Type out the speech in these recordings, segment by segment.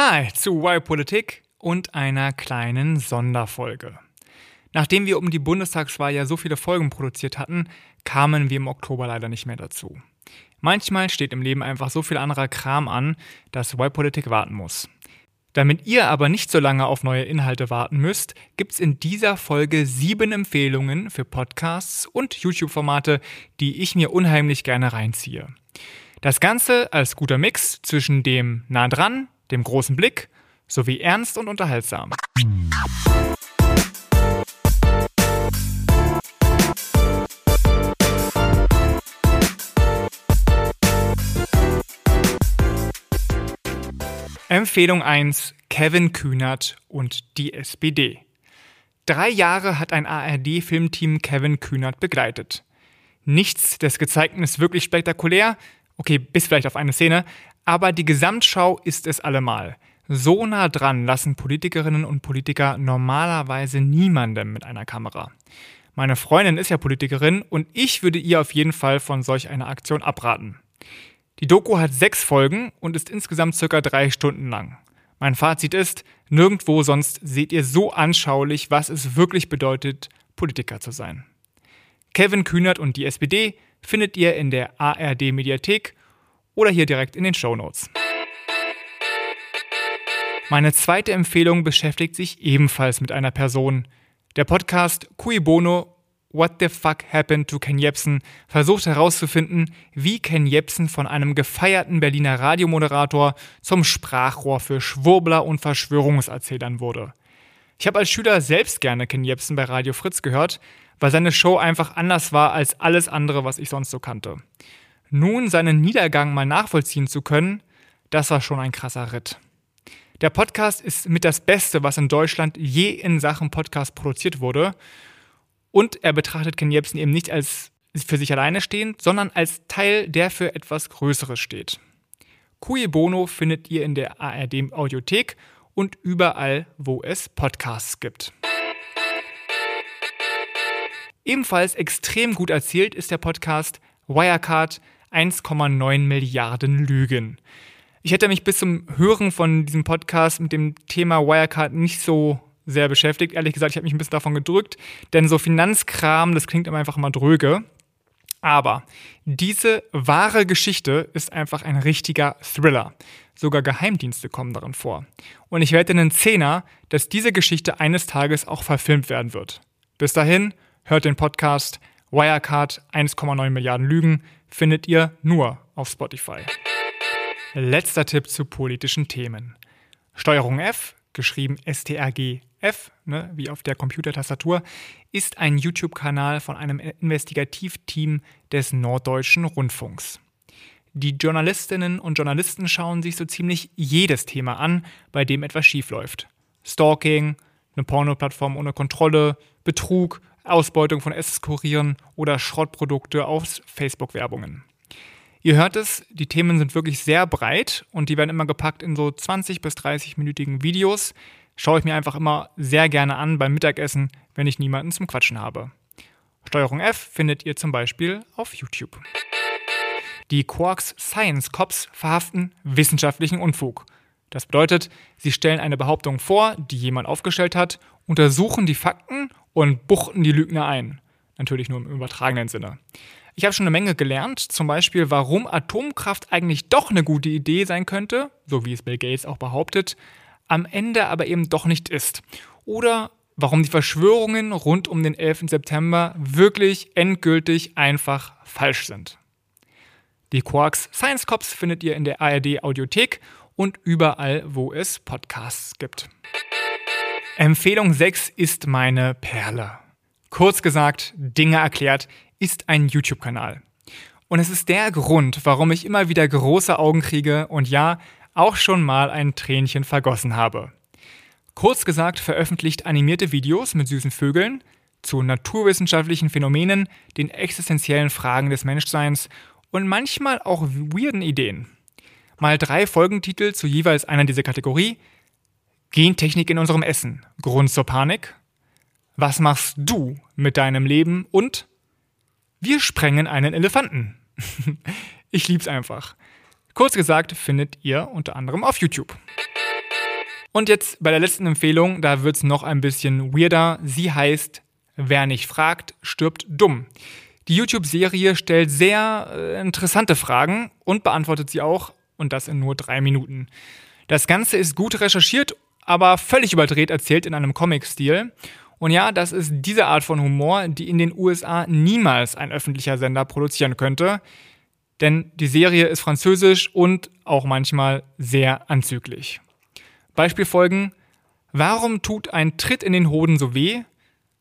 Hi zu Why Politik und einer kleinen Sonderfolge. Nachdem wir um die Bundestagswahl ja so viele Folgen produziert hatten, kamen wir im Oktober leider nicht mehr dazu. Manchmal steht im Leben einfach so viel anderer Kram an, dass Why Politik warten muss. Damit ihr aber nicht so lange auf neue Inhalte warten müsst, gibt's in dieser Folge sieben Empfehlungen für Podcasts und YouTube-Formate, die ich mir unheimlich gerne reinziehe. Das Ganze als guter Mix zwischen dem nah dran, dem großen Blick sowie ernst und unterhaltsam. Empfehlung 1 Kevin Kühnert und die SPD. Drei Jahre hat ein ARD-Filmteam Kevin Kühnert begleitet. Nichts des Gezeigten ist wirklich spektakulär, okay, bis vielleicht auf eine Szene, aber die Gesamtschau ist es allemal. So nah dran lassen Politikerinnen und Politiker normalerweise niemandem mit einer Kamera. Meine Freundin ist ja Politikerin und ich würde ihr auf jeden Fall von solch einer Aktion abraten. Die Doku hat sechs Folgen und ist insgesamt circa drei Stunden lang. Mein Fazit ist, nirgendwo sonst seht ihr so anschaulich, was es wirklich bedeutet, Politiker zu sein. Kevin Kühnert und die SPD findet ihr in der ARD Mediathek oder hier direkt in den Show Notes. Meine zweite Empfehlung beschäftigt sich ebenfalls mit einer Person. Der Podcast Cui Bono What the Fuck Happened to Ken Jebsen versucht herauszufinden, wie Ken Jebsen von einem gefeierten Berliner Radiomoderator zum Sprachrohr für Schwurbler und Verschwörungserzählern wurde. Ich habe als Schüler selbst gerne Ken Jebsen bei Radio Fritz gehört, weil seine Show einfach anders war als alles andere, was ich sonst so kannte. Nun seinen Niedergang mal nachvollziehen zu können, das war schon ein krasser Ritt. Der Podcast ist mit das Beste, was in Deutschland je in Sachen Podcast produziert wurde. Und er betrachtet Ken Jebsen eben nicht als für sich alleine stehend, sondern als Teil, der für etwas Größeres steht. Cui Bono findet ihr in der ARD Audiothek und überall, wo es Podcasts gibt. Ebenfalls extrem gut erzählt ist der Podcast Wirecard 1,9 Milliarden Lügen. Ich hätte mich bis zum Hören von diesem Podcast mit dem Thema Wirecard nicht so sehr beschäftigt. Ehrlich gesagt, ich habe mich ein bisschen davon gedrückt, denn so Finanzkram, das klingt immer einfach immer dröge. Aber diese wahre Geschichte ist einfach ein richtiger Thriller. Sogar Geheimdienste kommen darin vor. Und ich werde einen Zehner, dass diese Geschichte eines Tages auch verfilmt werden wird. Bis dahin, hört den Podcast Wirecard 1,9 Milliarden Lügen findet ihr nur auf Spotify. Letzter Tipp zu politischen Themen. Steuerung F, geschrieben STRG F, ne, wie auf der Computertastatur, ist ein YouTube-Kanal von einem Investigativteam des Norddeutschen Rundfunks. Die Journalistinnen und Journalisten schauen sich so ziemlich jedes Thema an, bei dem etwas schiefläuft. Stalking, eine Pornoplattform ohne Kontrolle, Betrug, Ausbeutung von Esskurieren oder Schrottprodukte aus Facebook-Werbungen. Ihr hört es, die Themen sind wirklich sehr breit und die werden immer gepackt in so 20 bis 30-minütigen Videos. Schaue ich mir einfach immer sehr gerne an beim Mittagessen, wenn ich niemanden zum Quatschen habe. Steuerung F findet ihr zum Beispiel auf YouTube. Die Quarks Science Cops verhaften wissenschaftlichen Unfug. Das bedeutet, sie stellen eine Behauptung vor, die jemand aufgestellt hat, untersuchen die Fakten und buchten die Lügner ein. Natürlich nur im übertragenen Sinne. Ich habe schon eine Menge gelernt, zum Beispiel, warum Atomkraft eigentlich doch eine gute Idee sein könnte, so wie es Bill Gates auch behauptet, am Ende aber eben doch nicht ist. Oder warum die Verschwörungen rund um den 11. September wirklich endgültig einfach falsch sind. Die Quarks Science Cops findet ihr in der ARD Audiothek und überall, wo es Podcasts gibt. Empfehlung 6 ist meine Perle. Kurz gesagt, Dinge erklärt, ist ein YouTube-Kanal. Und es ist der Grund, warum ich immer wieder große Augen kriege und ja, auch schon mal ein Tränchen vergossen habe. Kurz gesagt veröffentlicht animierte Videos mit süßen Vögeln zu naturwissenschaftlichen Phänomenen, den existenziellen Fragen des Menschseins und manchmal auch weirden Ideen. Mal drei Folgentitel zu jeweils einer dieser Kategorie. Gentechnik in unserem Essen. Grund zur Panik. Was machst du mit deinem Leben? Und wir sprengen einen Elefanten. ich lieb's einfach. Kurz gesagt findet ihr unter anderem auf YouTube. Und jetzt bei der letzten Empfehlung, da wird es noch ein bisschen weirder. Sie heißt Wer nicht fragt, stirbt dumm. Die YouTube-Serie stellt sehr äh, interessante Fragen und beantwortet sie auch, und das in nur drei Minuten. Das Ganze ist gut recherchiert, aber völlig überdreht erzählt in einem Comic-Stil. Und ja, das ist diese Art von Humor, die in den USA niemals ein öffentlicher Sender produzieren könnte. Denn die Serie ist französisch und auch manchmal sehr anzüglich. Beispielfolgen: Warum tut ein Tritt in den Hoden so weh?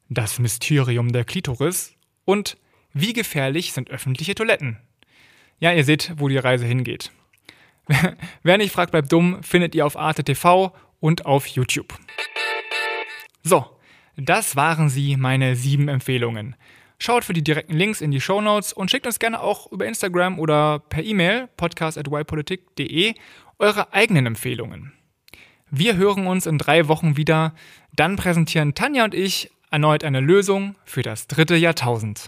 Das Mysterium der Klitoris und wie gefährlich sind öffentliche Toiletten? Ja, ihr seht, wo die Reise hingeht. Wer nicht fragt, bleibt dumm, findet ihr auf Arte TV und auf YouTube. So, das waren sie, meine sieben Empfehlungen. Schaut für die direkten Links in die Show Notes und schickt uns gerne auch über Instagram oder per E-Mail podcast.ypolitik.de eure eigenen Empfehlungen. Wir hören uns in drei Wochen wieder. Dann präsentieren Tanja und ich erneut eine Lösung für das dritte Jahrtausend.